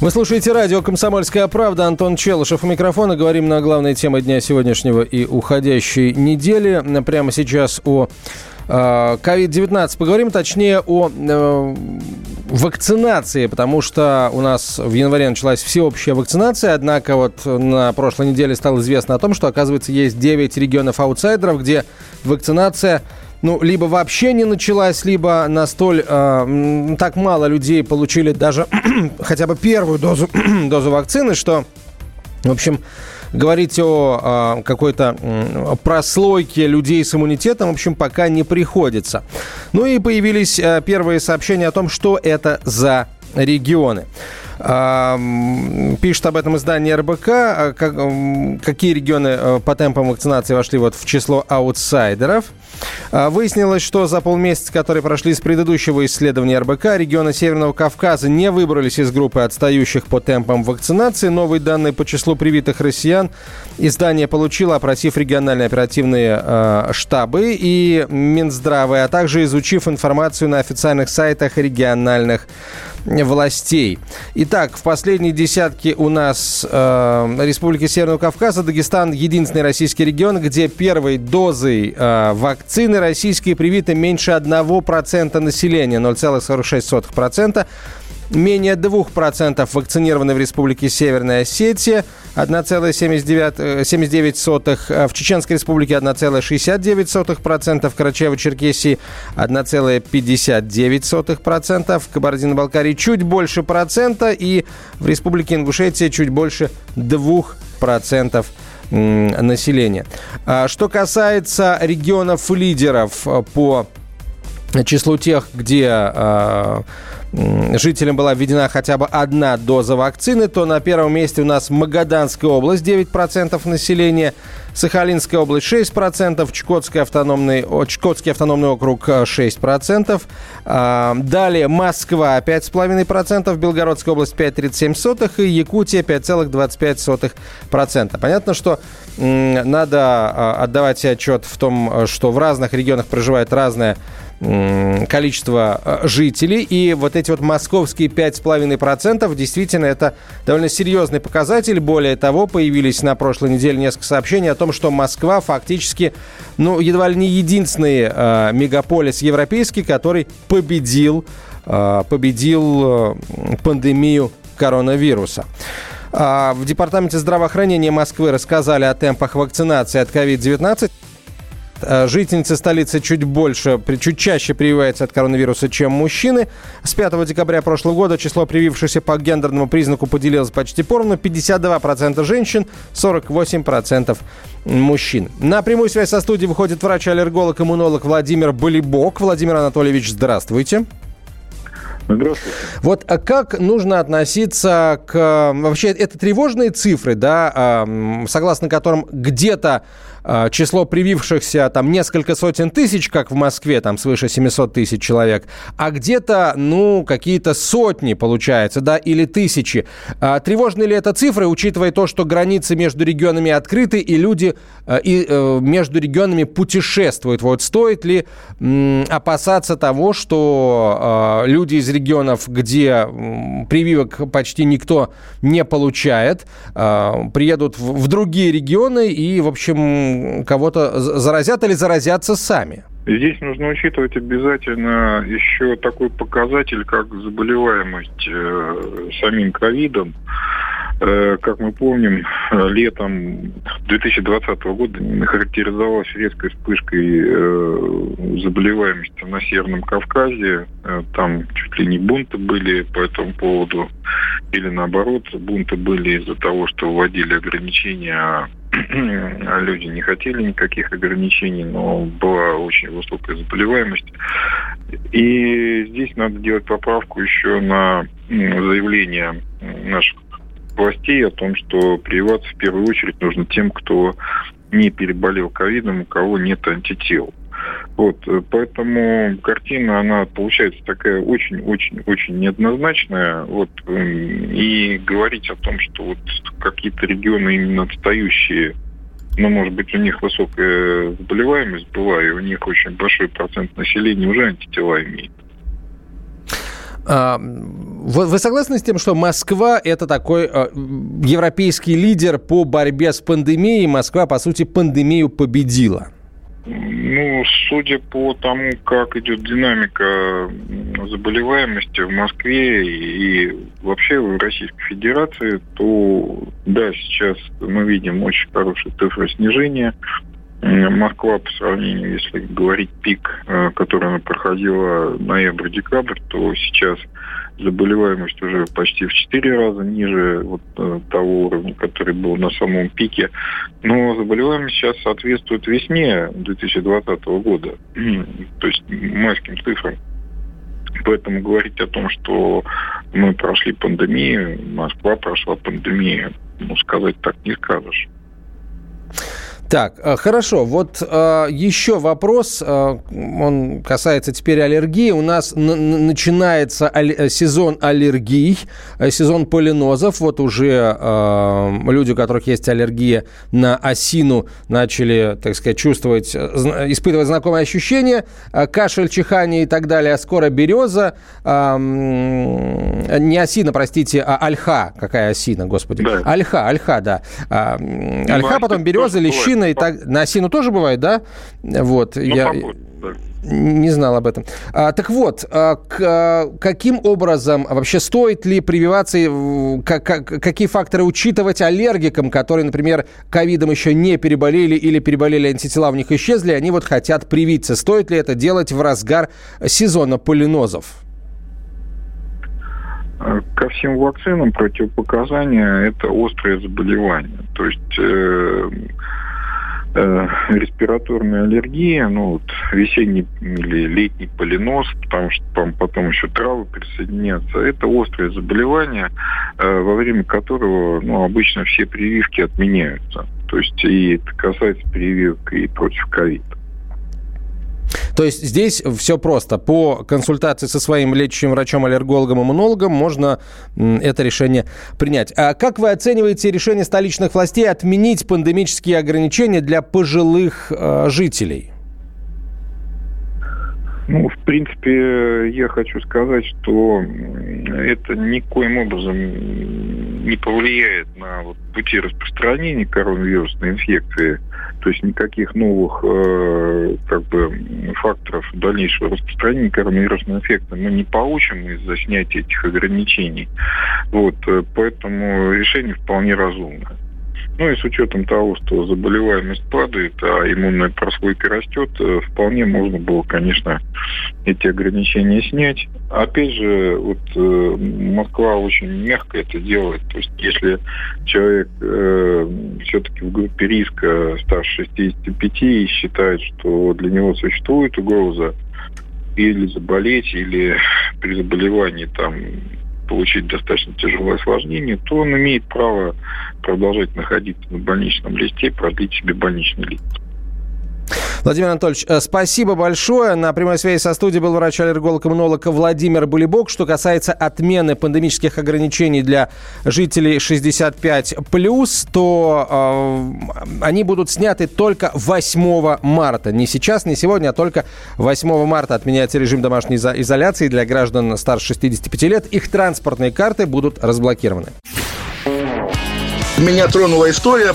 Вы слушаете радио «Комсомольская правда». Антон Челышев у микрофона. Говорим на главные темы дня сегодняшнего и уходящей недели. Прямо сейчас о COVID-19 э, поговорим, точнее о э, вакцинации, потому что у нас в январе началась всеобщая вакцинация, однако вот на прошлой неделе стало известно о том, что, оказывается, есть 9 регионов-аутсайдеров, где вакцинация ну, либо вообще не началась, либо настоль э, так мало людей получили даже хотя бы первую дозу, дозу вакцины, что, в общем, говорить о, о какой-то прослойке людей с иммунитетом, в общем, пока не приходится. Ну и появились э, первые сообщения о том, что это за регионы. Пишет об этом издание РБК. А какие регионы э, по темпам вакцинации вошли вот в число аутсайдеров? А, выяснилось, что за полмесяца, которые прошли с предыдущего исследования РБК, регионы Северного Кавказа не выбрались из группы отстающих по темпам вакцинации. Новые данные по числу привитых россиян издание получило, опросив региональные оперативные э, штабы и Минздравы, а также изучив информацию на официальных сайтах региональных властей. Итак, в последней десятке у нас э, Республики Северного Кавказа, Дагестан единственный российский регион, где первой дозой э, вакцины российские привиты меньше 1% населения, 0,46%. Менее 2% вакцинированы в Республике Северная Осетия, 1,79%. Э, в Чеченской Республике 1,69%. В Карачаево-Черкесии 1,59%. В Кабардино-Балкарии чуть больше процента. И в Республике Ингушетия чуть больше 2% населения. А что касается регионов-лидеров э, по числу тех, где э, жителям была введена хотя бы одна доза вакцины, то на первом месте у нас Магаданская область, 9% населения, Сахалинская область 6%, Чукотский автономный, Чукотский автономный округ 6%, а, далее Москва 5,5%, Белгородская область 5,37% и Якутия 5,25%. Понятно, что надо а, отдавать себе отчет в том, что в разных регионах проживает разное э, жителей. И вот эти вот московские 5,5% действительно это довольно серьезный показатель. Более того, появились на прошлой неделе несколько сообщений о том, что Москва фактически, ну, едва ли не единственный э, мегаполис европейский, который победил, э, победил э, пандемию коронавируса. А, в Департаменте здравоохранения Москвы рассказали о темпах вакцинации от COVID-19. Э, жительницы столицы чуть больше, чуть чаще прививаются от коронавируса, чем мужчины. С 5 декабря прошлого года число привившихся по гендерному признаку поделилось почти поровну. 52% женщин, 48% мужчин. На прямую связь со студией выходит врач-аллерголог-иммунолог Владимир Болибок. Владимир Анатольевич, здравствуйте. Здравствуйте. Вот а как нужно относиться к... Вообще, это тревожные цифры, да, согласно которым где-то число привившихся там несколько сотен тысяч, как в Москве, там свыше 700 тысяч человек, а где-то, ну, какие-то сотни, получается, да, или тысячи. А, тревожны ли это цифры, учитывая то, что границы между регионами открыты, и люди а, и, э, между регионами путешествуют? Вот стоит ли опасаться того, что а, люди из регионов, где прививок почти никто не получает, а, приедут в другие регионы и, в общем, кого-то заразят или заразятся сами? Здесь нужно учитывать обязательно еще такой показатель, как заболеваемость э, самим ковидом. Э, как мы помним, летом 2020 года характеризовалась резкой вспышкой э, заболеваемости на Северном Кавказе. Э, там чуть ли не бунты были по этому поводу. Или наоборот, бунты были из-за того, что вводили ограничения, люди не хотели никаких ограничений, но была очень высокая заболеваемость. И здесь надо делать поправку еще на заявление наших властей о том, что прививаться в первую очередь нужно тем, кто не переболел ковидом, у кого нет антител. Вот, э, поэтому картина, она получается такая очень-очень-очень неоднозначная. Вот, и говорить о том, что вот какие-то регионы именно отстающие, но, может быть, у них высокая заболеваемость была, и у них очень большой процент населения уже антитела имеет. А, вы, вы согласны с тем, что Москва это такой э, европейский лидер по борьбе с пандемией? Москва, по сути, пандемию победила. Ну, судя по тому, как идет динамика заболеваемости в Москве и вообще в Российской Федерации, то да, сейчас мы видим очень хорошие цифры снижения. Москва по сравнению, если говорить пик, э, который она проходила ноябрь-декабрь, то сейчас заболеваемость уже почти в 4 раза ниже вот э, того уровня, который был на самом пике. Но заболеваемость сейчас соответствует весне 2020 года, то есть майским цифрам. Поэтому говорить о том, что мы прошли пандемию, Москва прошла пандемию, ну, сказать так не скажешь. Так, э, хорошо. Вот э, еще вопрос, э, он касается теперь аллергии. У нас начинается аль- сезон аллергий, сезон полинозов. Вот уже люди, у которых есть аллергия на осину, начали, так сказать, чувствовать, испытывать знакомые ощущения. Кашель, чихание и так далее. А скоро береза. Не осина, простите, а ольха. Какая осина, господи? Да. Ольха, ольха, да. Ольха, потом береза, лещина осина и так... На осину тоже бывает, да? Вот. Ну, я... Не знал об этом. А, так вот, а, к, а, каким образом вообще стоит ли прививаться, как, как, какие факторы учитывать аллергикам, которые, например, ковидом еще не переболели или переболели антитела в них исчезли, они вот хотят привиться. Стоит ли это делать в разгар сезона полинозов? Ко всем вакцинам противопоказания это острое заболевание. То есть э, э, респираторная аллергия, ну вот весенний или летний полинос, потому что там потом еще травы присоединятся. Это острое заболевание, э, во время которого ну, обычно все прививки отменяются. То есть и это касается прививок и против ковида. То есть здесь все просто. По консультации со своим лечащим врачом, аллергологом, иммунологом можно это решение принять. А как вы оцениваете решение столичных властей отменить пандемические ограничения для пожилых э, жителей? Ну, в принципе, я хочу сказать, что это никоим образом не повлияет на вот пути распространения коронавирусной инфекции. То есть никаких новых э, дальнейшего распространения коронавирусной инфекции мы не получим из-за снятия этих ограничений. Вот, э, поэтому решение вполне разумное. Ну и с учетом того, что заболеваемость падает, а иммунная прослойка растет, э, вполне можно было, конечно, эти ограничения снять. Опять же, вот э, Москва очень мягко это делает. То есть если человек э, все-таки в группе риска старше 65 и считает, что для него существует угроза или заболеть, или при заболевании там получить достаточно тяжелое осложнение, то он имеет право продолжать находиться на больничном листе, продлить себе больничный лист. Владимир Анатольевич, э, спасибо большое. На прямой связи со студией был врач-аллерголог-иммунолог Владимир Булибок. Что касается отмены пандемических ограничений для жителей 65+, то э, они будут сняты только 8 марта. Не сейчас, не сегодня, а только 8 марта отменяется режим домашней изоляции для граждан старше 65 лет. Их транспортные карты будут разблокированы. Меня тронула история.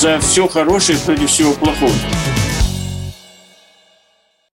За все хорошее против всего плохого.